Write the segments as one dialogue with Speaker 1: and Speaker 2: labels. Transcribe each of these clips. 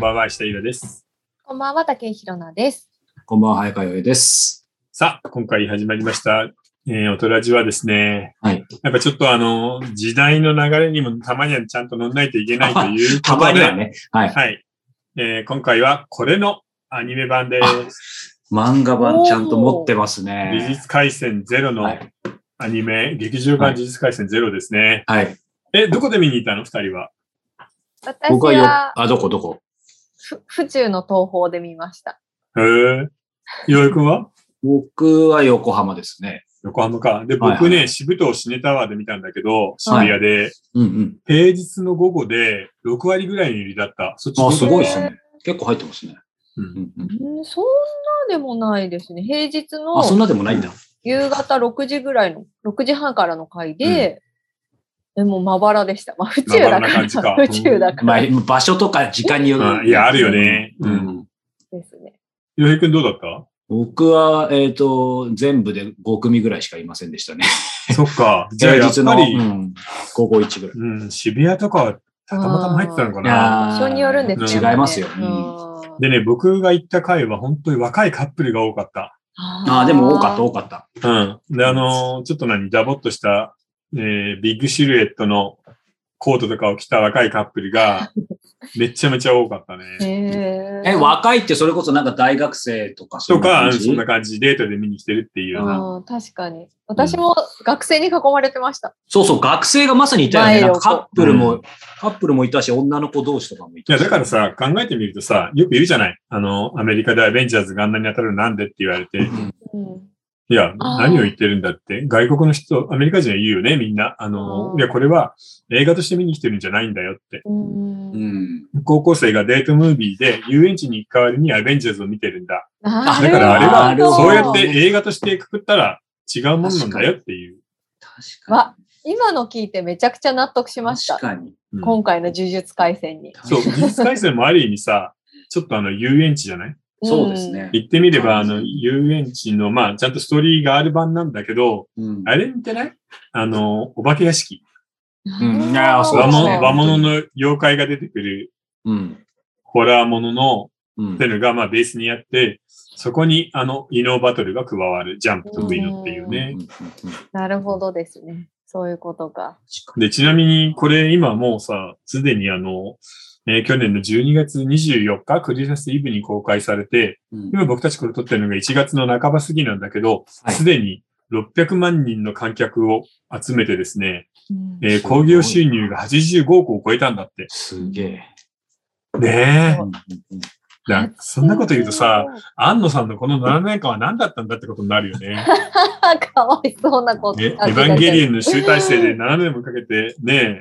Speaker 1: んばんは、石田ゆらです。
Speaker 2: こんばんは、竹井ひろなです。
Speaker 3: こんばんは、早川よえです。
Speaker 1: さあ、今回始まりました、えー、おとらじはですね、
Speaker 3: はい。
Speaker 1: やっぱちょっとあの、時代の流れにもたまにはちゃんと乗んないといけないという
Speaker 3: た
Speaker 1: ことで、
Speaker 3: まにはね。はい。
Speaker 1: はい。えー今回はこれのアニメ版です。
Speaker 3: 漫画版ちゃんと持ってます
Speaker 1: 美
Speaker 3: ね。
Speaker 1: 術回戦ゼロの
Speaker 3: はい。
Speaker 1: アニメ、劇場版美術回戦ゼロですね。
Speaker 3: はい。
Speaker 1: え、どこで見に行ったの？二人は。
Speaker 2: 私
Speaker 3: 僕はよ、
Speaker 2: は
Speaker 3: あ、どこどこ？
Speaker 2: ふ府中の東宝で見ました。
Speaker 1: へえ。岩井くんは？
Speaker 3: 僕は横浜ですね。
Speaker 1: 横浜か。で、
Speaker 3: はい
Speaker 1: 僕ね、
Speaker 3: はい
Speaker 1: 渋谷シネタワーで見たんだけど、渋谷で、
Speaker 3: うんうん。
Speaker 1: 平日の午後で6割ぐらいの売りだった。そっち
Speaker 3: あ、
Speaker 1: だ
Speaker 3: すごいですね。結構入ってますね。
Speaker 1: うん
Speaker 3: うんうん。
Speaker 2: うんそんなでもないですね。平日の
Speaker 3: あ、そんなでもないんだ。
Speaker 2: 夕方6時ぐらいの、6時半からの回で、でもまばらでした。まあ、府中だか
Speaker 1: らな感じから
Speaker 2: 府中だか
Speaker 3: まあ
Speaker 2: ら、
Speaker 3: 場所とか時間による。
Speaker 1: うんいや、あるよね。う。
Speaker 3: うんん。
Speaker 2: ですね。
Speaker 1: 洋平くんどうだった
Speaker 3: 僕は、えっと、全部で5組ぐらいしかいませんでしたね。
Speaker 1: そっか。じゃあ、やっぱり、
Speaker 3: うん、午後1ぐらい。
Speaker 1: うん、渋谷とかはたまたま入ってたのかな。
Speaker 3: ー
Speaker 2: 場所によるんですね。
Speaker 3: 違いますよ
Speaker 2: うん
Speaker 1: でね、僕が行った回は本当に若いカップルが多かった。
Speaker 3: ああ、でも多かった、多かった。
Speaker 1: うん。で、あのーちょっと何、ダボっとした、えービッグシルエットのコートとかを着た若いカップルが、めちゃめちゃ多かったね。
Speaker 2: へ
Speaker 3: え、若いってそれこそなんか大学生とかそう
Speaker 1: とか、そんな感じ、デートで見に来てるっていうような。
Speaker 2: うん確かに。私も学生に囲まれてました。
Speaker 3: そうそう、学生がまさにいたよね。カップルも、
Speaker 1: う
Speaker 3: カップルもいたし、女の子同士とかもい
Speaker 1: いや。だからさ、考えてみるとさ、よく言うじゃないあの、アメリカでアベンジャーズがあんなに当たるのなんでって言われて、
Speaker 3: うん
Speaker 2: うん
Speaker 1: いや、何を言ってるんだって、外国の人、アメリカ人は言うよね、みんな。あの、いや、これは映画として見に来てるんじゃないんだよって。
Speaker 2: うん
Speaker 3: うん。
Speaker 1: 高校生がデートムービーで遊園地に行く代わりにアベンジャーズを見てるんだ。
Speaker 2: あ
Speaker 1: だからあれは、そうやって映画としてくくったら違うものなんだよっていう。
Speaker 3: 確か
Speaker 2: わ今の聞いてめちゃくちゃ納得し
Speaker 3: に。
Speaker 2: ました
Speaker 3: 確。かに。
Speaker 1: うん
Speaker 2: 今回の呪術廻戦に。
Speaker 1: そう、技術改正もある意味さ、ちょっとあの遊園地じゃない？
Speaker 3: そうですね。
Speaker 1: 言ってみれば、あの、遊園地の、まあ、ちゃんとストーリーがある版なんだけど、
Speaker 3: うん。
Speaker 1: あれ見てない？あの、お化け屋敷。
Speaker 2: うん。
Speaker 3: うんいやーそうですね
Speaker 1: 和物の妖怪が出てくる
Speaker 3: うん。
Speaker 1: ホラーものの、
Speaker 3: うん
Speaker 1: っていうのが、まあ、ベースにあって、そこに、あの、異能バトルが加わる。ジャンプと異能っていうね。
Speaker 2: なるほどですね。そういうことか。
Speaker 1: で、ちなみに、これ今もうさ、すでにあの、えー去年の12月24日、クリスマスイブに公開されて、
Speaker 3: うん
Speaker 1: 今僕たちこれ撮ってるのが1月の半ば過ぎなんだけど、
Speaker 3: はい
Speaker 1: すでに600万人の観客を集めてですね、
Speaker 2: うん
Speaker 1: えー興行収入が85億を超えたんだって。
Speaker 3: すげえ。
Speaker 1: ねえ
Speaker 3: うん。うん
Speaker 1: だそんなこと言うとさ、、安野さんのこの7年間は何だったんだってことになるよね。
Speaker 2: かわいそうなこと。
Speaker 1: えエヴァンゲリオンの集大成で7年もかけて、ねえ、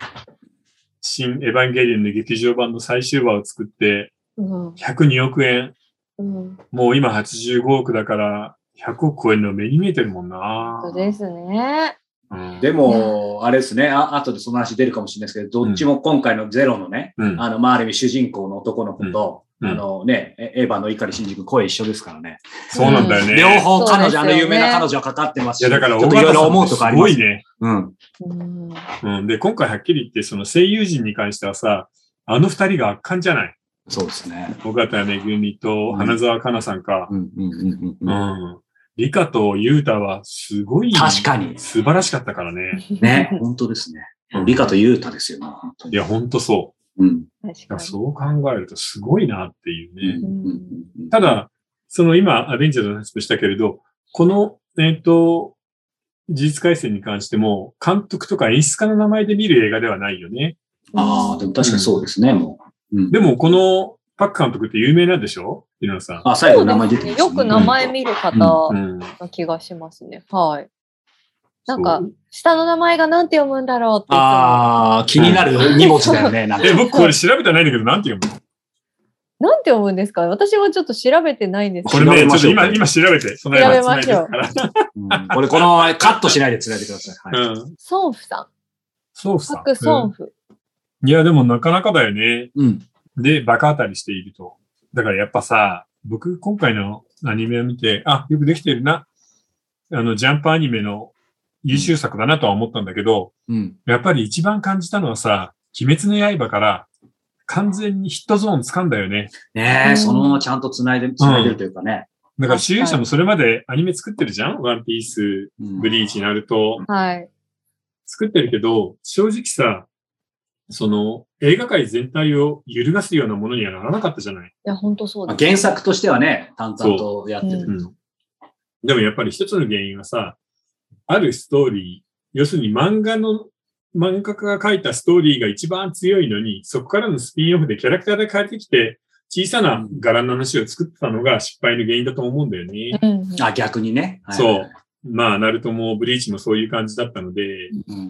Speaker 1: 新エヴァンゲリオンの劇場版の最終話を作って、
Speaker 2: うん
Speaker 1: 102億円。
Speaker 2: うん。
Speaker 1: もう今85億だから、100億超えるの目に見えてるもんな。
Speaker 2: そうですね。
Speaker 1: うん
Speaker 3: でも、あれですね。あ、後でその話出るかもしれないですけど、どっちも今回のゼロのね、
Speaker 1: うん
Speaker 3: あの、まあ、ある意味主人公の男の子と、
Speaker 1: うん
Speaker 3: あのね、エエヴァの碇シンジ君声一緒ですからね。
Speaker 1: そうなんだよね。
Speaker 3: 両方彼女、あの有名な彼女はかかってますし、
Speaker 1: いや、だから、
Speaker 3: ちょっといろいろ思うとかあります
Speaker 1: すごい。ね。
Speaker 3: うん。
Speaker 2: うん。
Speaker 1: うん。で、今回はっきり言って、その声優陣に関してはさ、あの二人が圧巻じゃない？
Speaker 3: そうですね。
Speaker 1: 尾形めぐみと花澤香菜さんか。
Speaker 3: うんうんうんうん
Speaker 1: う
Speaker 3: うん。
Speaker 1: ん。理香と優太はすごい
Speaker 3: 確かに。
Speaker 1: 素晴らしかったからね。
Speaker 3: ね、本当ですね。理科と優太ですよね。
Speaker 1: いや、ほんとそ
Speaker 3: うん。
Speaker 1: う。い
Speaker 2: 確か
Speaker 1: そう考えるとすごいなっていうね。
Speaker 3: うんうんうん
Speaker 1: ただ、その今、アベンジャーズの話もしたけれど、この、えっ、と、事実回戦に関しても、監督とか演出家の名前で見る映画ではないよね。
Speaker 3: ああ、でも確かにそうですね、もう。うん
Speaker 1: でも、このパック監督って有名なんでしょ？井上さん。
Speaker 3: あ、最後名前出てます
Speaker 2: ねよく名前見る方
Speaker 1: うん。
Speaker 2: な気がしますね。はい。なんか下の名前がなんて読むんだろうって。
Speaker 3: ああ、気になる荷物だよね、なんか。
Speaker 1: え、僕これ調べてないんだけど、なんて読むの？
Speaker 2: なんて読むんですか？私もちょっと調べてないんです
Speaker 1: これね、ちょっと今、今調べて、その
Speaker 2: 調べ
Speaker 1: 間
Speaker 2: ましょう
Speaker 3: うんこれこのままカットしないで伝えてください。はい
Speaker 1: ら。うん。
Speaker 2: ソンフさん。
Speaker 1: そうさ
Speaker 2: パ。クソンフ。
Speaker 1: いや、でもなかなかだよね。
Speaker 3: うん。
Speaker 1: で、バカ当たりしていると。だからやっぱさ、僕今回のアニメを見て、あ、よくできてるな。あの、ジャンプアニメの優秀作だなとは思ったんだけど、
Speaker 3: うん。
Speaker 1: やっぱり一番感じたのはさ、鬼滅の刃から完全にヒットゾーン掴んだよね。
Speaker 3: ねえ、
Speaker 2: うん
Speaker 3: そのままちゃんと繋いで、繋いでるというかね。
Speaker 1: だから、主演者もそれまでアニメ作ってるじゃん？ワンピース、
Speaker 3: うん
Speaker 1: ブリーチ、ナルト。
Speaker 2: はい。
Speaker 1: 作ってるけど、正直さ、その、映画界全体を揺るがすようなものにはならなかったじゃない？
Speaker 2: いや、本当そうです。
Speaker 3: まあ原作としてはね、淡々とやってる。
Speaker 2: うん
Speaker 1: うん。でもやっぱり一つの原因はさ、あるストーリー、要するに漫画の、漫画家が書いたストーリーが一番強いのに、そこからのスピンオフでキャラクターで変えてきて、小さな柄の話を作ってたのが失敗の原因だと思うんだよね。
Speaker 2: うんうん。
Speaker 3: あ、逆にね。はい
Speaker 1: そう。まあ、ナルトもブリーチもそういう感じだったので、
Speaker 3: うん。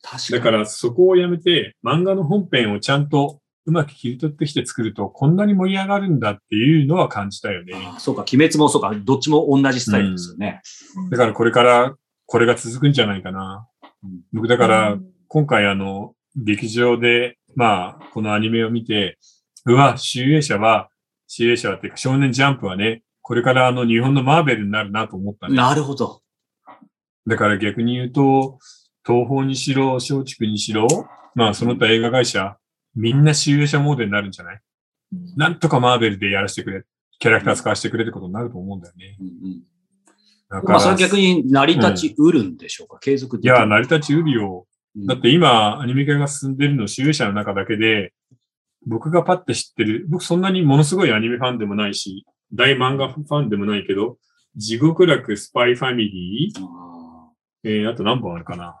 Speaker 3: 確かに。
Speaker 1: だからそこをやめて、漫画の本編をちゃんとうまく切り取ってきて作ると、こんなに盛り上がるんだっていうのは感じたよね。
Speaker 3: あそうか、鬼滅もそうか、どっちも同じスタイルですよね。
Speaker 1: だからこれから、これが続くんじゃないかな。
Speaker 3: うん
Speaker 1: 僕だから
Speaker 2: う、ん
Speaker 1: 今回あの、劇場で、まあ、このアニメを見て、うわ、集英社は、集英社はっていうか少年ジャンプはね、これからあの日本のマーベルになるなと思ったね。
Speaker 3: なるほど。
Speaker 1: だから逆に言うと、東宝にしろ、松竹にしろ、まあその他映画会社、みんな集英社モードになるんじゃない？
Speaker 2: うん
Speaker 1: なんとかマーベルでやらせてくれ、キャラクター使わせてくれってことになると思うんだよね。
Speaker 3: うんうん
Speaker 1: だ
Speaker 3: まあ、それは逆に成り立ちうるんでしょうか、継続できる
Speaker 1: いや、成り立ちうるよ。
Speaker 3: うん。
Speaker 1: だって今、アニメ化が進んでるの、集英社の中だけで、僕がパッて知ってる、僕そんなにものすごいアニメファンでもないし、大漫画ファンでもないけど、地獄楽、スパイファミリー、
Speaker 3: あ
Speaker 1: えー、あと何本あるかな？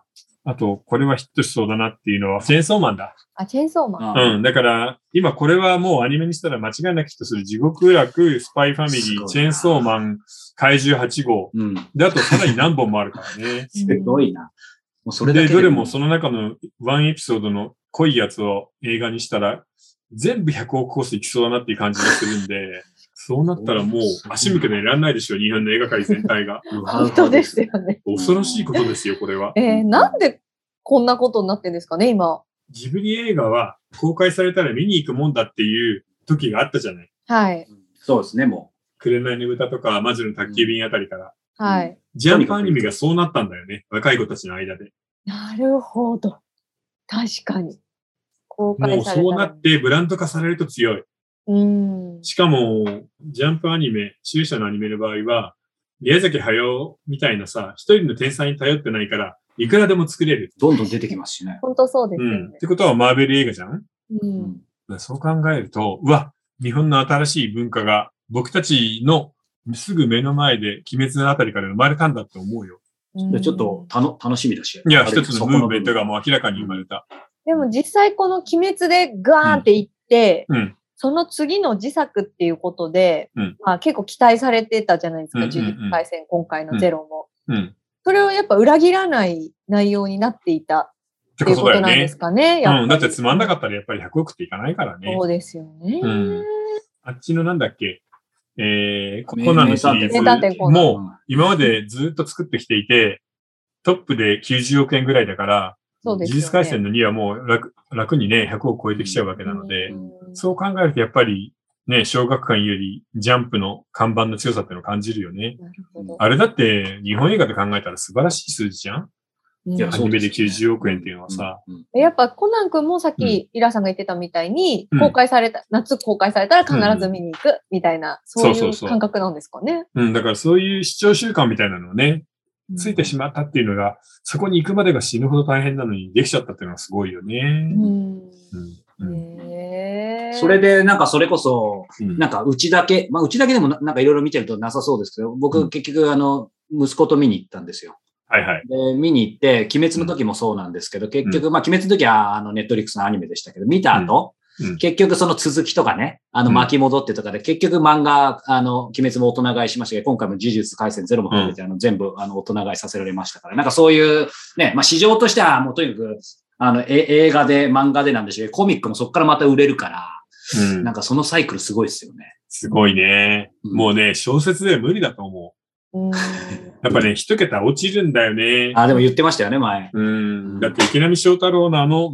Speaker 1: あと、これはヒットしそうだなっていうのは、チェーンソーマンだ。
Speaker 2: あ、チェーンソーマン。
Speaker 1: うん。だから、今これはもうアニメにしたら間違いなくヒットする地獄楽、スパイファミリー、チェーンソーマン、怪獣8号。
Speaker 3: うん。
Speaker 1: で、あとさらに何本もあるからね。
Speaker 3: すごいな。もうそれだ
Speaker 1: で、
Speaker 3: け
Speaker 1: どれもその中のワンエピソードの濃いやつを映画にしたら、全部100億コースいきそうだなっていう感じがするんで、そうなったらもう足向けていらんないでしょ、日本の映画界全体が。
Speaker 2: 本当ですよね。
Speaker 1: 恐ろしいことですよ、これは。
Speaker 2: えー、なんでこんなことになってんですかね、今。
Speaker 1: ジブリ映画は公開されたら見に行くもんだっていう時があったじゃない。
Speaker 2: はい。
Speaker 3: そうですね、も
Speaker 1: 紅の豚とか魔女の宅急便あたりから。
Speaker 2: はい。
Speaker 1: ジャンプアニメがそうなったんだよね。若い子たちの間で。
Speaker 2: なるほど。確かに。公
Speaker 1: もう
Speaker 2: 開されたら
Speaker 1: そうなってブランド化されると強い。
Speaker 2: うん。
Speaker 1: しかも、ジャンプアニメ、中者のアニメの場合は、宮崎駿みたいなさ、一人の天才に頼ってないから、いくらでも作れる。
Speaker 3: う、どんどん出てきますしね。
Speaker 2: 本当そうですよ
Speaker 1: うん。っ
Speaker 2: ね
Speaker 1: て。ことはマーベル映画じゃん？
Speaker 2: うん。
Speaker 1: そう考えると、うわ、日本の新しい文化が僕たちのすぐ目の前で鬼滅のあたりから生まれたんだって思うよ。
Speaker 2: うん
Speaker 3: でちょっとたの楽しみだし。
Speaker 1: いや、一つのムーブメントがもう明らかに生まれた。
Speaker 2: でも実際この鬼滅でガーンっていって、
Speaker 1: うん。
Speaker 2: その次の自作っていうことで、
Speaker 1: うん
Speaker 2: まあ、結構期待されてたじゃないですか、
Speaker 1: うんうんうん
Speaker 2: 呪術廻戦、今回のゼロも。
Speaker 1: うん。
Speaker 2: それをやっぱ裏切らない内容になっていた
Speaker 1: って
Speaker 2: いう
Speaker 1: こと
Speaker 2: なんです。かね。やぱり
Speaker 1: うん。だってつまんなかったらやっぱり100億っていかないからね
Speaker 2: そ。うですよね。
Speaker 1: うんあっちのなんだっけ、えー、コナンのシリーズ
Speaker 2: コナン
Speaker 1: も今までずっと作ってきていて、トップで90億円ぐらいだから、
Speaker 2: そうですよね。
Speaker 1: 呪術回戦の2はもう楽楽にね、100億超えてきちゃうわけなので、
Speaker 2: うん
Speaker 1: そう考えるとやっぱりね、小学館よりジャンプの看板の強さっていうのを感じるよね。あれだって日本映画で考えたら素晴らしい数字じゃん。
Speaker 2: うん。
Speaker 3: いや
Speaker 1: アニメで
Speaker 3: そうですね
Speaker 1: 90億円っていうのはさ、
Speaker 3: うん
Speaker 2: やっぱコナン君もさっきイラさんが言ってたみたいに、
Speaker 1: うん。
Speaker 2: 公開された、夏公開されたら必ず見に行くみたいな、そういう感覚なんですかね。
Speaker 1: うん、だからそういう視聴習慣みたいなのをね、ついてしまったっていうのが、そこに行くまでが死ぬほど大変なのにできちゃったっていうのはすごいよね。
Speaker 2: うん。
Speaker 3: それで、なんかそれこそ、
Speaker 1: うん。
Speaker 3: なんかうちだけ、まあうちだけでもななんかいろいろ見てるとなさそうですけど、
Speaker 1: うん。
Speaker 3: 僕結局あの、息子と見に行ったんですよ。
Speaker 1: はいはい。
Speaker 3: で、見に行って、鬼滅の時もそうなんですけど、結局、まあ鬼滅の時はあの、ネットリックスのアニメでしたけど、見た後、結局その続きとかね、あの
Speaker 1: うん。
Speaker 3: 巻き戻ってとかで、結局漫画、あの、鬼滅も大人買いしましたけど、今回も呪術回戦ゼロも含めて、あの、全部、あの、大人買いさせられましたから、なんかそういう、ね、まあ市場としてはもうとにかく、あの、え映画で、漫画でなんでしょうコミックもそこからまた売れるから、
Speaker 1: うん
Speaker 3: なんかそのサイクルすごいですよね。
Speaker 1: すごいね。
Speaker 3: うん
Speaker 1: もうね、小説では無理だと思
Speaker 2: う。
Speaker 1: やっぱね、一桁落ちるんだよね。
Speaker 3: あ、でも言ってましたよね、前。
Speaker 1: うん。だって池波正太郎のあの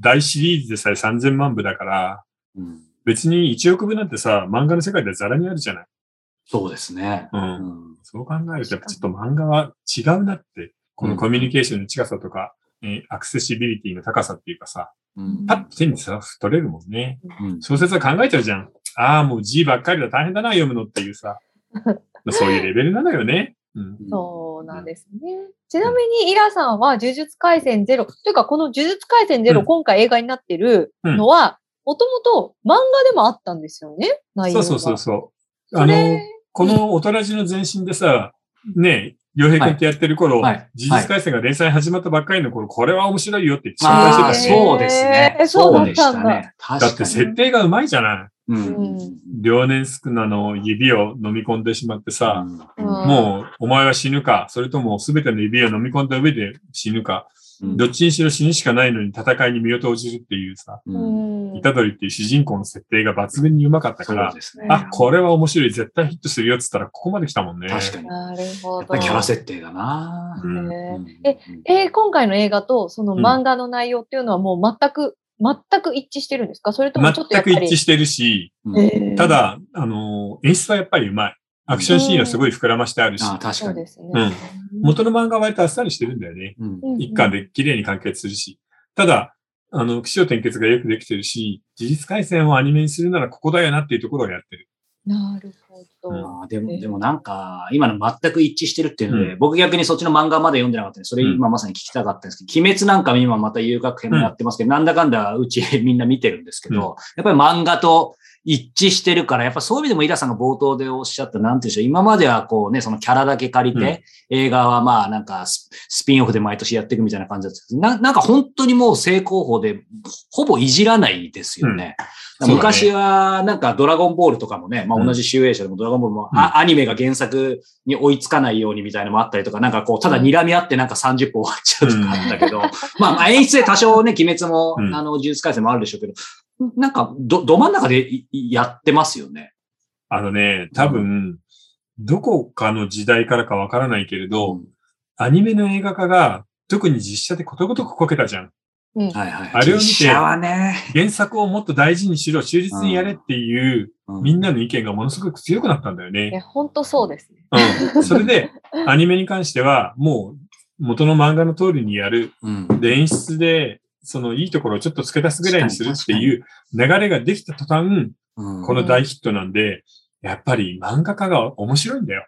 Speaker 1: 大シリーズでさえ3000万部だから、
Speaker 3: うん、
Speaker 1: 別に1億部なんてさ、漫画の世界ではザラにあるじゃない。
Speaker 3: そうですね。
Speaker 1: う。
Speaker 3: うんん
Speaker 1: そう考えると、やっぱちょっと漫画は違うなって、このコミュニケーションの近さとか、えーアクセシビリティの高さっていうかさ、
Speaker 3: うん
Speaker 1: パッと手にさ、取れるもんね。
Speaker 3: うん
Speaker 1: 小説は考えちゃうじゃん。ああ、もう字ばっかりだ、大変だな、読むのっていうさ。そういうレベルなのよね。うん。
Speaker 2: そうなんですね。ちなみに、イラさんは呪術廻戦ゼロ、というかこの呪術廻戦ゼロ、
Speaker 1: うん
Speaker 2: 今回映画になってるのは、もともと漫画でもあったんですよね、内容が。
Speaker 1: そうそうそうそう。
Speaker 2: そ
Speaker 1: あの、
Speaker 2: れ
Speaker 1: このおとらじの前身でさ、ね、洋平君ってやってる頃、
Speaker 3: はい。
Speaker 1: 呪術廻戦が連載始まったばっかりの頃、これは面白いよって紹介してたし、
Speaker 3: そうですね。
Speaker 2: そう
Speaker 3: でしたね。
Speaker 1: だって設定がうまいじゃない。
Speaker 3: う
Speaker 2: うん。
Speaker 3: ん。
Speaker 1: 両年少なの指を飲み込んでしまってさ、
Speaker 2: うん。
Speaker 1: もうお前は死ぬか、それとも全ての指を飲み込んだ上で死ぬか、
Speaker 3: うん。
Speaker 1: どっちにしろ死ぬしかないのに戦いに身を投じるっていうさ、
Speaker 3: う
Speaker 2: うんん
Speaker 1: イタドリっていう主人公の設定が抜群にうまかったから
Speaker 3: ね。
Speaker 1: あ、これは面白い、絶対ヒットするよっつったらここまで来たもんね。
Speaker 3: 確かに。や
Speaker 2: なるほど。
Speaker 3: っぱりキャラ設定だな。
Speaker 1: うん
Speaker 2: ね
Speaker 3: うん
Speaker 2: え、えー今回の映画とその漫画の内容っていうのはもう全く、全く一致してるんですか？それともちょっとや
Speaker 1: 全
Speaker 2: っぱり。
Speaker 1: く一致してるし、
Speaker 3: うん
Speaker 2: えー
Speaker 1: た、だ、あの、演出はやっぱりうまい。アクションシーンはすごい膨らましてあるし、
Speaker 3: あ確かに。
Speaker 2: そうですね。
Speaker 1: うん元の漫画は割とあっさりしてるんだよね。
Speaker 3: うん
Speaker 2: うん
Speaker 1: 一巻で綺麗に完結するし。ただ、あの、気象転結がよくできてるし、事実回線をアニメにするならここだよなっていうところをやってる。
Speaker 2: なるほど。
Speaker 3: あーでも、
Speaker 2: えー。
Speaker 3: でもなんか、今の全く一致してるっていうので、
Speaker 1: うん。
Speaker 3: 僕逆にそっちの漫画まで読んでなかったんで、それ今まさに聞きたかったんですけど、鬼滅なんかも今また遊楽編もやってますけど、なんだかんだうちみんな見てるんですけど、やっぱり漫画と一致してるから、やっぱそういう意味でもイラさんが冒頭でおっしゃった、なんていうんでしょう、今まではこうね、そのキャラだけ借りて、映画はまあなんかススピンオフで毎年やっていくみたいな感じだったんですけどななんか本当にもう正攻法で、ほぼいじらないですよね。
Speaker 1: うん。
Speaker 3: 昔は、なんかドラゴンボールとかもね、まあ同じ集英社でもドラゴンボールも、
Speaker 1: うん。
Speaker 3: あアニメが原作に追いつかないようにみたいなのもあったりとか、なんかこう、ただ睨み合ってなんか30分終わっちゃうとかあったけど、まあまあ演出で多少ね、鬼滅も、
Speaker 1: うん。
Speaker 3: あの、呪術回戦もあるでしょうけど、なんか、ど、ど真ん中でやってますよね。
Speaker 1: あのね、多分、どこかの時代からかわからないけれど、アニメの映画化が特に実写でことごとくこけたじゃん。
Speaker 2: うん。
Speaker 3: はいはい。
Speaker 1: あれを見て
Speaker 3: 実写はね、
Speaker 1: 原作をもっと大事にしろ、忠実にやれっていう、
Speaker 3: う
Speaker 1: みんなの意見がものすごく強くなったんだよね。
Speaker 2: 本当そうですね。
Speaker 1: うん。それで、アニメに関しては、もう、元の漫画の通りにやる。
Speaker 3: うん。
Speaker 1: で、演出で、そのいいところをちょっと付け足すぐらいにするっていう流れができた途端、
Speaker 3: うん
Speaker 1: この大ヒットなんで、やっぱり漫画家が面白いんだよ。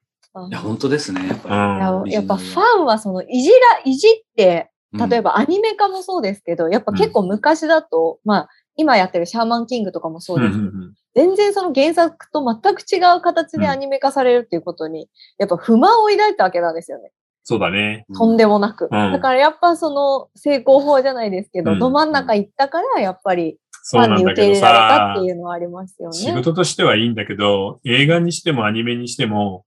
Speaker 3: いや、本当ですね、やっ
Speaker 1: う
Speaker 3: ぱ
Speaker 2: ややっぱファンはそのいじら、いじって、
Speaker 3: り。
Speaker 2: 例えばアニメ化もそうですけど、やっぱ結構昔だと、まあ、今やってるシャーマンキングとかもそうですけど、
Speaker 1: うんうんうん
Speaker 2: 全然その原作と全く違う形でアニメ化されるっていうことに、やっぱ不満を抱いたわけなんですよね。
Speaker 1: そうだね。
Speaker 3: うん
Speaker 2: とんでもなく。
Speaker 1: うん
Speaker 2: だからやっぱその成功法じゃないですけど、
Speaker 1: うん
Speaker 2: ど真ん中行ったから、やっぱりフ
Speaker 1: そう
Speaker 2: ァンに受け
Speaker 1: なんだけど
Speaker 2: 入れられた
Speaker 1: さ
Speaker 2: って、いうのはありますよね。
Speaker 1: 仕事としてはいいんだけど、映画にしてもアニメにしても、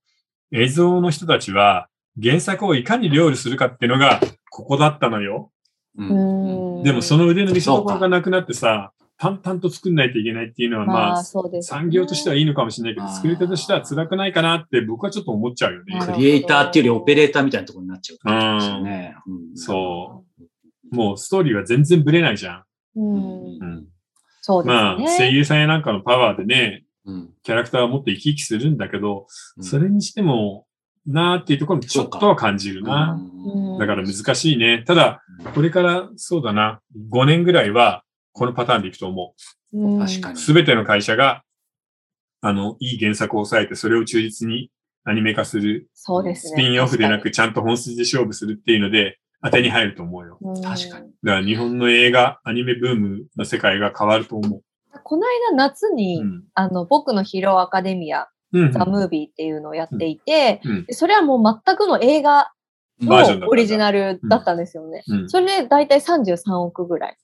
Speaker 1: 映像の人たちは原作をいかに料理するかっていうのが、ここだったのよ。
Speaker 3: う
Speaker 2: うんん
Speaker 1: でもその腕の見せ所がなくなってさ、淡々と作んないといけないっていうのは、ま
Speaker 2: まあ、
Speaker 1: あ、
Speaker 2: そうです、
Speaker 1: 産業としてはいいのかもしれないけど、作り手としては辛くないかなって僕はちょっと思っちゃうよね
Speaker 3: クリエイターっていうよりオペレーターみたいなところになっちゃうね。うん
Speaker 1: そう。もうストーリーは全然ブレないじゃん。
Speaker 2: うん。
Speaker 1: うん
Speaker 2: そうですね。
Speaker 1: まあ、声優さんやなんかのパワーでね、
Speaker 3: うん
Speaker 1: キャラクターはもっと生き生きするんだけど、
Speaker 3: うん
Speaker 1: それにしても、なーっていうところもちょっとは感じるな。
Speaker 2: うん
Speaker 1: だから難しいね。ただ、これからそうだな、5年ぐらいは、このパターンでいくと思
Speaker 2: う。
Speaker 3: 確かに。
Speaker 1: すべての会社が、あの、いい原作を抑えて、それを忠実にアニメ化する。
Speaker 2: そうですね。
Speaker 1: スピンオフでな
Speaker 2: 確
Speaker 1: く、ちゃんと本筋で勝負するっていうので、当てに入ると思うよ。
Speaker 3: 確かに
Speaker 2: うん。
Speaker 1: だから日本の映画、アニメブームの世界が変わると思う。
Speaker 2: この間夏に、
Speaker 1: うん。
Speaker 2: あの、僕のヒーローアカデミア、
Speaker 1: うん。
Speaker 2: ザ・ムービーっていうのをやっていて、
Speaker 1: うん
Speaker 2: でそれはもう全くの映画のオリジナルだったんですよね。
Speaker 1: うん。
Speaker 2: それで大体33億ぐらい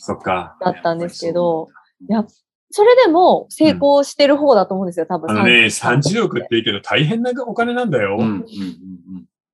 Speaker 1: そっか。
Speaker 2: だったんですけど、やっそれでも成功してる方だと思うんですよ、多分。
Speaker 1: あのね、
Speaker 2: 33
Speaker 1: 30億って言うけど大変なお金なんだよ。
Speaker 3: うんうんうん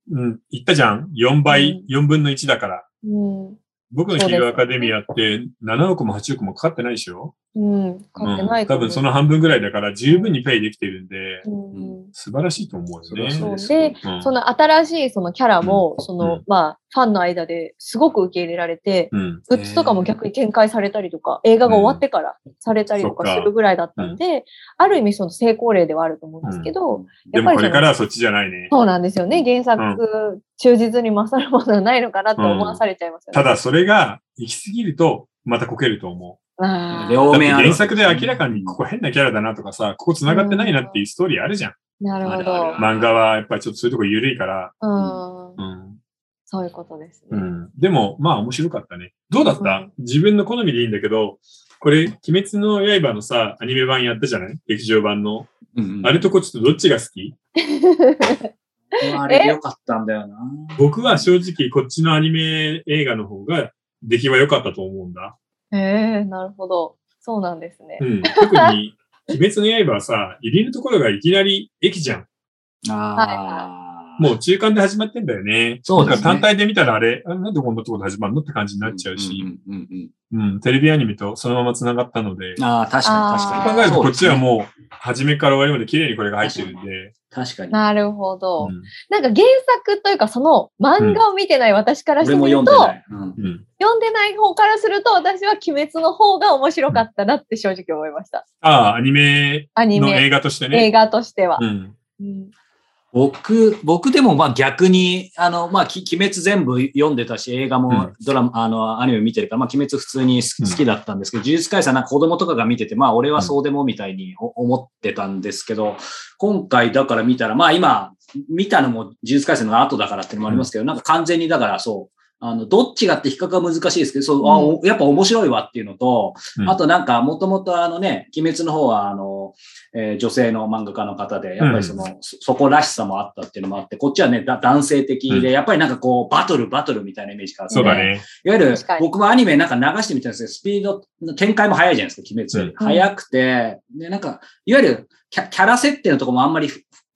Speaker 1: うん、言ったじゃん ?4 倍、
Speaker 2: う
Speaker 1: 4分の1だから。
Speaker 2: うん。
Speaker 1: 僕のヒーローアカデミアって7億も8億もかかってないでしょ？
Speaker 2: うん。買ってない
Speaker 1: うん、多分その半分ぐらいだから十分にペイできてるんで、
Speaker 2: うん
Speaker 1: 素晴らしいと思うよね。
Speaker 2: そう
Speaker 3: で
Speaker 2: その新しいそのキャラも、その、
Speaker 1: うん
Speaker 2: まあ、ファンの間ですごく受け入れられて、
Speaker 1: うん。
Speaker 2: グッズとかも逆に展開されたりとか、映画が終わってからされたりとかするぐらいだったんで、ある意味その成功例ではあると思うんですけど、
Speaker 1: でもこれからはそっちじゃないね。
Speaker 2: そうなんですよね。原作、忠実に勝るものはないのかなと思わされちゃいますよね。
Speaker 1: ただそれが行き過ぎるとまたこけると思
Speaker 2: あ
Speaker 1: う。だって
Speaker 3: 両面ある
Speaker 1: 原作で明らかにここ変なキャラだなとかさ、ここ繋がってないなっていうストーリーあるじゃん。
Speaker 2: なるほ
Speaker 3: あるあ
Speaker 2: ど
Speaker 3: る。
Speaker 1: 漫画はやっぱりちょっとそういうとこ緩いから。
Speaker 2: うん。
Speaker 1: うん。
Speaker 2: そういうことですね。
Speaker 1: うん。でも、まあ面白かったね。どうだった、
Speaker 2: うん
Speaker 1: 自分の好みでいいんだけど、これ、鬼滅の刃のさ、アニメ版やったじゃない？劇場版の。
Speaker 3: うん
Speaker 1: あれとこちょっとどっちが好き？
Speaker 3: あれでよかったんだよな。
Speaker 1: 僕は正直こっちのアニメ映画の方が出来は良かったと思うんだ。
Speaker 2: へえ、なるほど。そうなんですね
Speaker 1: う。ん。特に、鬼滅の刃はさ、入りのところがいきなり駅じゃん。
Speaker 3: ああ。
Speaker 1: もう中間で始まってんだよね。
Speaker 3: そうですね
Speaker 1: だから単体で見たらあれ、あなんでこんなところで始まるのって感じになっちゃうし、
Speaker 3: うんうんうん
Speaker 1: うん、テレビアニメとそのまま繋がったので、
Speaker 3: うん。ああ、確かに確かに。
Speaker 1: 考えるとこっちは
Speaker 3: う。
Speaker 1: もう、初めから終わりまで綺麗にこれが入ってるんで、
Speaker 3: 確かに。
Speaker 2: なるほど。
Speaker 1: うん
Speaker 2: なんか原作というか、その漫画を見てない私からして
Speaker 3: 俺
Speaker 2: みると、
Speaker 3: も読んでない。うん
Speaker 1: うん。
Speaker 2: 読んでない方からすると、私は鬼滅の方が面白かったなって正直思いました。
Speaker 1: ああ、アニメ
Speaker 2: アニメ、
Speaker 1: の映画としてね。
Speaker 2: 映画としては
Speaker 1: う。ん。
Speaker 2: うん
Speaker 3: 僕、僕でもまあ逆に、あの、まあ、き鬼滅全部読んでたし、映画
Speaker 1: うん。
Speaker 3: もドラマ、あの、アニメ見てるから、まあ、鬼滅普通に好
Speaker 1: うん。
Speaker 3: きだったんですけど、呪術廻戦なんか子供とかが見てて、まあ、俺はそうでもみたいにお思ってたんですけど、今回だから見たら、まあ今、見たのも呪術廻戦の後だからっていうのもありますけど、なんか完全にだからそう、あの、どっちがって比較は難しいですけど、そう、あおやっぱ面白いわっていうのと、
Speaker 1: うん。
Speaker 3: あとなんか、もともとあのね、鬼滅の方は、あの、えー女性の漫画家の方で、やっぱりその、そそこらしさもあったっていうのもあって、こっちはね、だ男性的で、
Speaker 1: うん。
Speaker 3: やっぱりなんかこう、バトル、バトルみたいなイメージがあって、
Speaker 1: そうだね。
Speaker 3: いわゆる僕もアニメなんか流してみたんですけど、スピード、展開も速いじゃないですか、鬼滅。
Speaker 1: うん。
Speaker 3: 速くて、で、なんか、いわゆるキャキャラ設定のところもあんまり、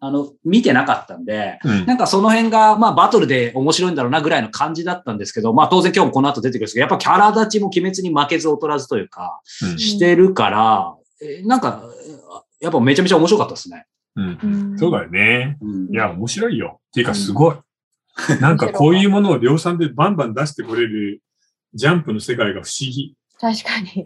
Speaker 3: あの、見てなかったんで、
Speaker 1: うん。
Speaker 3: なんかその辺が、まあバトルで面白いんだろうなぐらいの感じだったんですけど、まあ当然今日もこの後出てくるんですけど、やっぱキャラ立ちも鬼滅に負けず劣らずというか、
Speaker 1: うん。
Speaker 3: してるから、えーなんか、やっぱめちゃめちゃ面白かったですね。
Speaker 1: うん
Speaker 2: うん
Speaker 1: そうだよね。
Speaker 3: うん
Speaker 1: いや、面白いよ。っていうか、すごい。なんかこういうものを量産でバンバン出してこれるジャンプの世界が不思議。
Speaker 2: 確かに。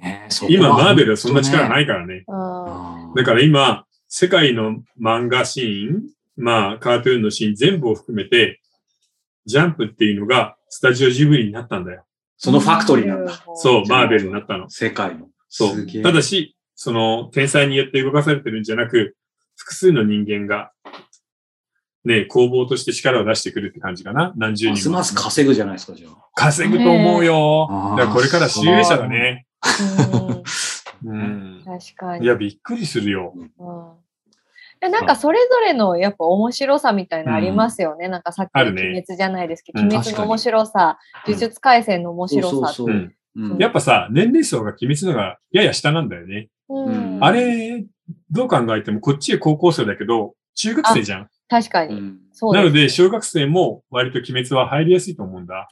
Speaker 1: 今、マーベルはそんな力ない
Speaker 3: い。
Speaker 1: からね。
Speaker 2: うん
Speaker 1: だから今、世界の漫画シーン、まあ、カートゥーンのシーン全部を含めて、ジャンプっていうのがスタジオジブリになったんだよ。
Speaker 3: そのファクトリーなんだ。。
Speaker 1: そう、マーベルになったの。
Speaker 3: 世界の。
Speaker 1: そう。ただし、その、天才によって動かされてるんじゃなく、複数の人間が、ね、工房として力を出してくるって感じかな。何十人も。
Speaker 3: ますます稼ぐじゃないですか、じゃあ。
Speaker 1: 稼ぐと思うよ。だからこれから集英者だね。
Speaker 2: うん
Speaker 1: うん。
Speaker 2: 確かに。
Speaker 1: いや、びっくりするよ。
Speaker 2: うんでなんかそれぞれのやっぱ面白さみたいなのありますよね。なんかさっきの
Speaker 1: あるね
Speaker 2: 鬼滅じゃないですけど、
Speaker 1: うん
Speaker 2: 鬼滅の面白さ、呪術廻戦の面白さ。
Speaker 3: そうそうそう
Speaker 1: うん。
Speaker 3: うん
Speaker 1: やっぱさ、年齢層が鬼滅のがやや下なんだよね。
Speaker 2: うん
Speaker 1: あれ、どう考えてもこっちへ高校生だけど、中学生じゃん。
Speaker 2: 確かに。
Speaker 3: うん
Speaker 2: そうです
Speaker 1: なので、小学生も割と鬼滅は入りやすいと思うんだ。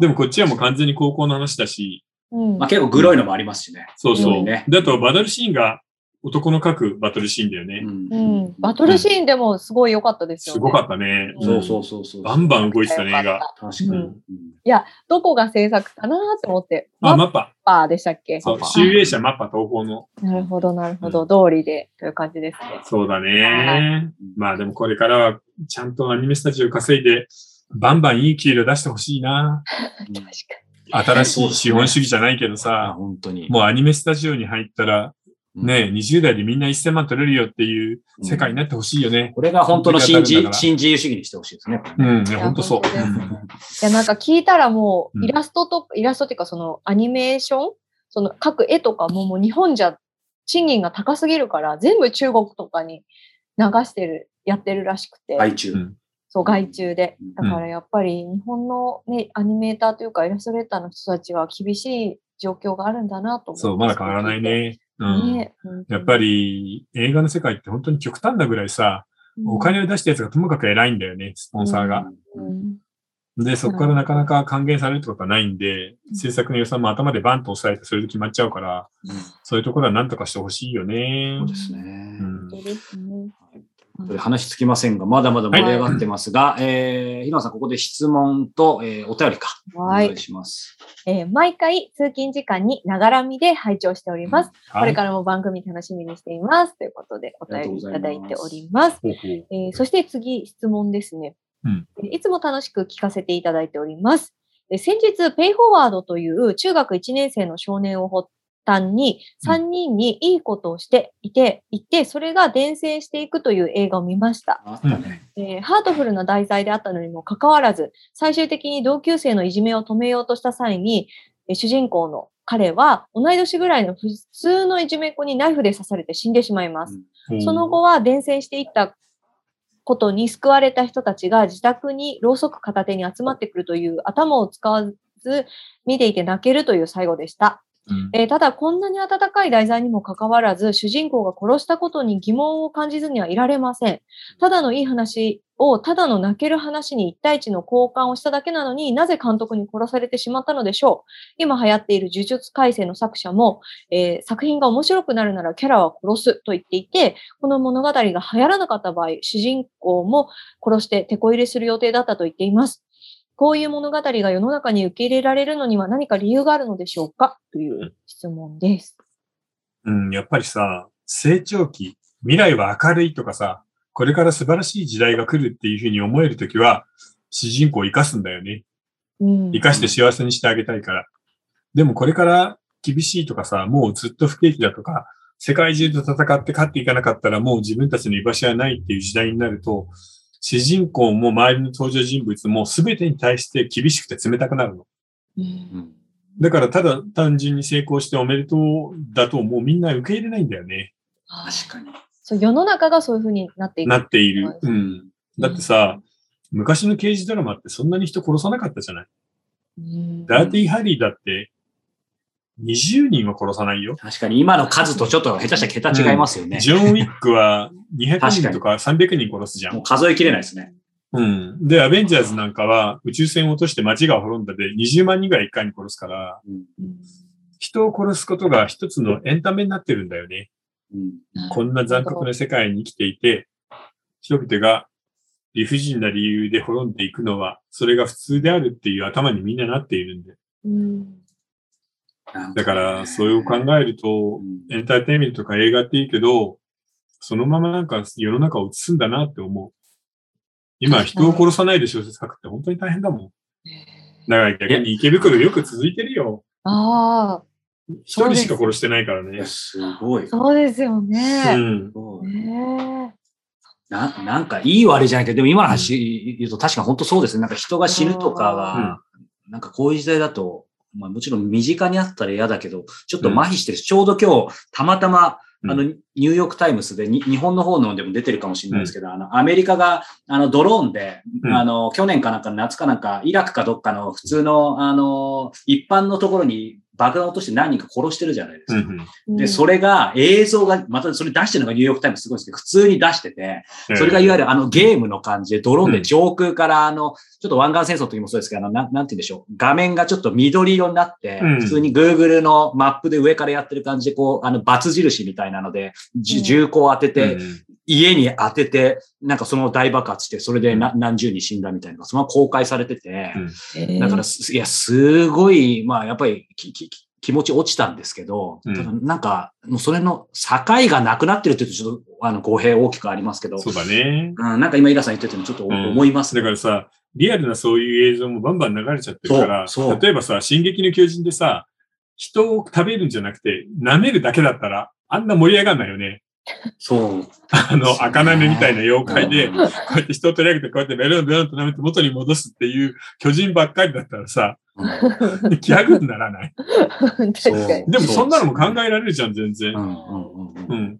Speaker 1: でもこっちはもう完全に高校の話だし、
Speaker 2: うん
Speaker 3: まあ結構グロいのもありますしね。
Speaker 1: そうそう。
Speaker 3: ね
Speaker 1: であと、バトルシーンが男の書くバトルシーンだよね。
Speaker 3: うん
Speaker 2: うん。バトルシーンでもすごい良かったですよね。
Speaker 1: すごかったね。
Speaker 2: うん
Speaker 3: そうそうそうそう。
Speaker 1: バンバン動いてたね、映画。
Speaker 3: 確かに。
Speaker 2: うんどこが制作かなって思って。
Speaker 1: あ、
Speaker 2: マッ
Speaker 1: マッパ。
Speaker 2: でしたっけ？
Speaker 1: そう、集英社マッパ東方の。
Speaker 2: なるほど、なるほど。通りでという感じですね。
Speaker 1: そうだね。まあでもこれからは、ちゃんとアニメスタジオ稼いで、バンバンいい給料出してほしいな。
Speaker 3: うん
Speaker 2: 確か
Speaker 1: 新しい資本主義じゃないけど
Speaker 3: あ
Speaker 1: さ、
Speaker 3: 本当に。
Speaker 1: もうアニメスタジオに入ったら、
Speaker 3: うん
Speaker 1: ね、20代でみんな1000万取れるよっていう世界になってほしいよね。
Speaker 3: これが本当の新自新自由主義にしてほしいですね。
Speaker 1: うん、い
Speaker 2: に。
Speaker 1: や、ほんとそう。
Speaker 2: いやなんか聞いたらもう、
Speaker 1: うん
Speaker 2: イラストと、イラストっていうかそのアニメーションその各絵とかももう日本じゃ賃金が高すぎるから、全部中国とかに流してる、やってるらしくて。
Speaker 3: 外注。
Speaker 1: うん
Speaker 2: そう、外注で
Speaker 3: う。ん
Speaker 2: だからやっぱり日本のね、アニメーターというかイラストレーターの人たちは厳しい状況があるんだなと思って
Speaker 1: そう、まだ変わらない。ね。うん。
Speaker 2: ね。
Speaker 1: やっぱ、り映画の世界って本当に極端なぐらいさ、お金を出したやつがともかく偉いんだよね、スポンサーが。
Speaker 2: うん。
Speaker 1: で、そこからなかなか還元されるってことはないんで、制作の予算も頭でバンと抑えてそれで決まっちゃうから、
Speaker 3: うん。
Speaker 1: そういうところは何とかしてほしいよね。
Speaker 3: そう。ですね。
Speaker 1: うん
Speaker 3: 話つきませんが、まだまだ盛り上がってますが、えー、ひなさん、ここで質問と、えー、お便りか。お
Speaker 2: はい
Speaker 3: 願い。します。
Speaker 2: えー毎回通勤時間にながらみで拝聴しております。これ
Speaker 1: ら。
Speaker 2: からも番組楽しみにしています。ということでお便りいただいております。
Speaker 1: ほうほう
Speaker 2: えーそして次、質問ですね。
Speaker 1: うん
Speaker 2: えーいつも楽しく聞かせていただいております。で先日、ペイフォワードという中学1年生の少年を発端に3人にいいことをしていて、いて、それが伝染していくという映画を見ました。
Speaker 3: あったね。
Speaker 2: えーハートフルな題材であったのにもかかわらず、最終的に同級生のいじめを止めようとした際に、えー主人公の彼は同い年ぐらいの普通のいじめっ子にナイフで刺されて死んでしまいます。その後は伝染していったことに救われた人たちが自宅にろうそく片手に集まってくるという頭を使わず見ていて泣けるという最後でした。えーただ、こんなに温かい題材にもかかわらず、主人公が殺したことに疑問を感じずにはいられません。ただのいい話を、ただの泣ける話に一対一の交換をしただけなのになぜ監督に殺されてしまったのでしょう。今流行っている呪術改正の作者も、えー作品が面白くなるならキャラは殺すと言っていて、この物語が流行らなかった場合、主人公も殺して手こ入れする予定だったと言っています。こういう物語が世の中に受け入れられるのには何か理由があるのでしょうか？という質問です。
Speaker 1: うん、やっぱりさ、成長期、未来は明るいとかさ、これから素晴らしい時代が来るっていうふうに思えるときは、主人公を生かすんだよね。
Speaker 2: うん
Speaker 1: 生かして幸せにしてあげたいから。でもこれから厳しいとかさ、もうずっと不景気だとか、世界中と戦って勝っていかなかったらもう自分たちの居場所はないっていう時代になると、主人公も周りの登場人物も全てに対して厳しくて冷たくなるの。
Speaker 2: うん
Speaker 3: うん
Speaker 1: だからただ単純に成功しておめでとうだともうみんな受け入れないんだよね。
Speaker 3: 確かに。
Speaker 2: そう世の中がそういうふうになっていく。
Speaker 1: なっている。
Speaker 2: う
Speaker 1: ん。だってさ、昔の刑事ドラマってそんなに人殺さなかったじゃない。
Speaker 2: うん
Speaker 1: ダーティーハリーだって20人は殺さないよ。
Speaker 3: 確かに今の数とちょっと下手したら桁違いますよね。
Speaker 1: ジョン・ウィックは200人とか300人殺すじゃ。
Speaker 3: もうん数えきれないですね。
Speaker 1: うん。で、アベンジャーズなんかは宇宙船を落として街が滅んだで20万人ぐらい一回に殺すから、
Speaker 3: うん
Speaker 2: うん
Speaker 1: 人を殺すことが一つのエンタメになってるんだよね。
Speaker 3: うん
Speaker 1: こんな残酷な世界に生きていて、人々が理不尽な理由で滅んでいくのは、それが普通であるっていう頭にみんななっているんで。
Speaker 2: うん
Speaker 1: だから、それを考えると
Speaker 3: う、ん
Speaker 1: エンターテインメントとか映画っていいけど、そのままなんか世の中を映すんだなって思う。今、人を殺さないで小説書くって本当に大変だもん。だから逆に池袋よく続いてるよ。
Speaker 2: あ
Speaker 1: 一人しか殺してないからね。
Speaker 3: すごい
Speaker 2: あ、。そうですよ
Speaker 1: う
Speaker 2: ね。
Speaker 1: ん。
Speaker 3: すごい
Speaker 2: ね
Speaker 3: ななんか、いい悪いじゃないけど、でも今の話言うと確か本当そうですね。なんか人が死ぬとかは、なんかこういう時代だと、まあもちろん身近にあったら嫌だけど、ちょっと麻痺してるし、ちょうど今日、たまたま、
Speaker 1: うん。
Speaker 3: あの、ニューヨークタイムズでに、日本の方のでも出てるかもしれないですけど、あの、アメリカが、あの、ドローンで、
Speaker 1: うん。
Speaker 3: あの、去年かなんか夏かなんか、イラクかどっかの普通の、あの、一般のところに爆弾を落として何人か殺してるじゃないですか。
Speaker 1: うん
Speaker 2: うん。
Speaker 3: で、それが、映像が、またそれ出してるのがニューヨークタイムズすごいんですけど、普通に出してて、
Speaker 1: うん
Speaker 3: それがいわゆるあのゲームの感じで、ドローンで上空からあの、ちょっと湾岸戦争の時もそうですけど、あの、なんなんて言うんでしょう。画面がちょっと緑色になって、
Speaker 1: うん。
Speaker 3: 普通に Google のマップで上からやってる感じで、こう、あの、バツ印みたいなので、銃口を当てて、
Speaker 1: うん
Speaker 3: 家に当てて、なんかその大爆発して、それでな何十人死んだみたいなのが、そのまま公開されてて、
Speaker 1: うん
Speaker 2: えー
Speaker 3: だからす、いや、すごい、まあ、やっぱりききき気持ち落ちたんですけど、
Speaker 1: うん
Speaker 3: ただなんか、もうそれの境がなくなってるって言うと、ちょっと、あの、語弊大きくありますけど、
Speaker 1: そうだね。
Speaker 3: うん、なんか今、イラさん言っててもちょっと
Speaker 1: うん
Speaker 3: 思いますね。
Speaker 1: だからさ、リアルなそういう映像もバンバン流れちゃってるから、
Speaker 3: そうそう
Speaker 1: 例えばさ、進撃の巨人でさ、人を食べるんじゃなくて、舐めるだけだったら、あんな盛り上がんないよね。
Speaker 3: そう。
Speaker 1: あの、赤なめみたいな妖怪で、
Speaker 3: うん
Speaker 1: こうやって人を取り上げて、こうやってベロンベロンと舐めて元に戻すっていう巨人ばっかりだったらさ、
Speaker 3: うん
Speaker 1: 気楽にならない？
Speaker 2: 確かに。
Speaker 1: でもそんなのも考えられるじゃん、全然
Speaker 3: う。ん。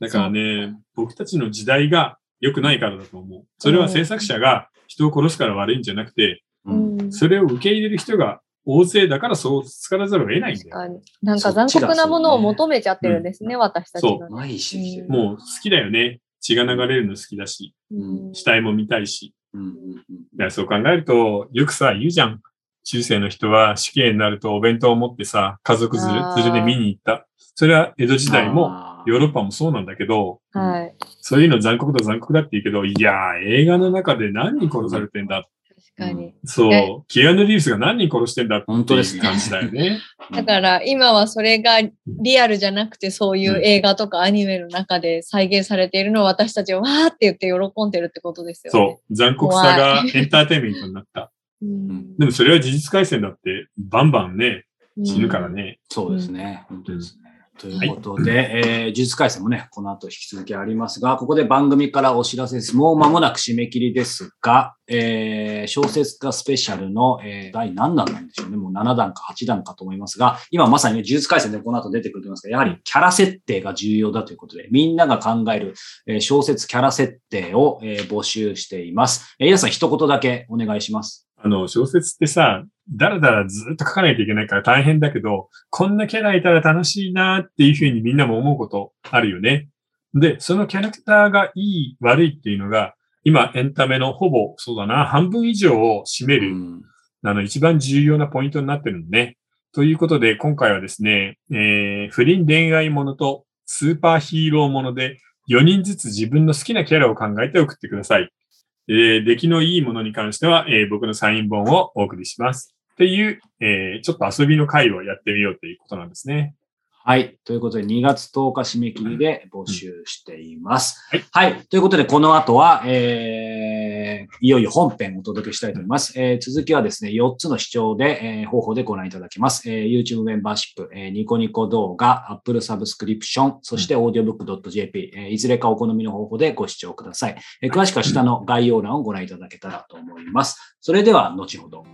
Speaker 1: だからね、僕たちの時代が良くないからだと思う。それは制作者が人を殺すから悪いんじゃなくて、
Speaker 3: うん
Speaker 2: うん
Speaker 1: それを受け入れる人が大勢だからそう使わざるを得ないんだよ。
Speaker 2: 確かに。なんか残酷なものを求めちゃってるんですね、私たちがね。
Speaker 3: ないし、
Speaker 2: うん
Speaker 1: もう好きだよね。血が流れるの好きだし、
Speaker 2: うん
Speaker 1: 死体も見たいし。
Speaker 3: うんうんうん
Speaker 1: いやそう考えると、よくさ、言うじゃん。中世の人は死刑になるとお弁当を持ってさ、家族連れ連れで見に行った。それは江戸時代もヨーロッパもそうなんだけど、
Speaker 2: はい。
Speaker 1: そういうの残酷だ残酷だって言うけど、いやー、映画の中で何人殺されてんだ。
Speaker 2: 確かに。
Speaker 1: そう、キアヌ・リーブスが何人殺してんだっていう
Speaker 3: 本当ですね
Speaker 1: 感じだよね。
Speaker 2: だから今はそれがリアルじゃなくてそういう映画とかアニメの中で再現されているのを私たちはわーって言って喜んでるってことですよね。
Speaker 1: そう、残酷さがエンターテインメントになった。
Speaker 2: うん
Speaker 1: でもそれは事実回線だって、バンバンね、
Speaker 2: うん
Speaker 1: 死ぬからね。
Speaker 3: そうですね。本当ですね。ということで、えー、呪術回戦もね、この後引き続きありますが、ここで番組からお知らせです。もう間もなく締め切りですが、えー、小説家スペシャルの、えー、第何弾なんでしょうね。もう7弾か8弾かと思いますが、今まさにね、呪術回戦でこの後出てくると思いますが、やはりキャラ設定が重要だということで、みんなが考える、えー小説キャラ設定を、えー募集しています。えー、皆さん一言だけお願いします。
Speaker 1: あの、小説ってさ、だらだらずっと書かないといけないから大変だけど、こんなキャラいたら楽しいなっていうふうにみんなも思うことあるよね。で、そのキャラクターがいい、悪いっていうのが、今エンタメのほぼ、そうだな、半分以上を占める、
Speaker 3: うん
Speaker 1: あの、一番重要なポイントになってるのね。ということで、今回はですね、えー、不倫恋愛ものとスーパーヒーローもので、4人ずつ自分の好きなキャラを考えて送ってください。えー、出来のいいものに関しては、えー僕のサイン本をお送りします。っていう、えー、ちょっと遊びの回をやってみようということなんですね。
Speaker 3: はい。ということで、2月10日締め切りで募集しています。
Speaker 1: はい
Speaker 3: はい。ということで、この後は、えー、いよいよ本編をお届けしたいと思います。えー、続きはですね、4つの視聴で、えー、方法でご覧いただけます。えー、YouTube メンバーシップ、えー、ニコニコ動画、Apple サブスクリプション、そして audiobook.jp、えー、いずれかお好みの方法でご視聴ください。えー、詳しくは下の概要欄をご覧いただけたらと思います。それでは、後ほど。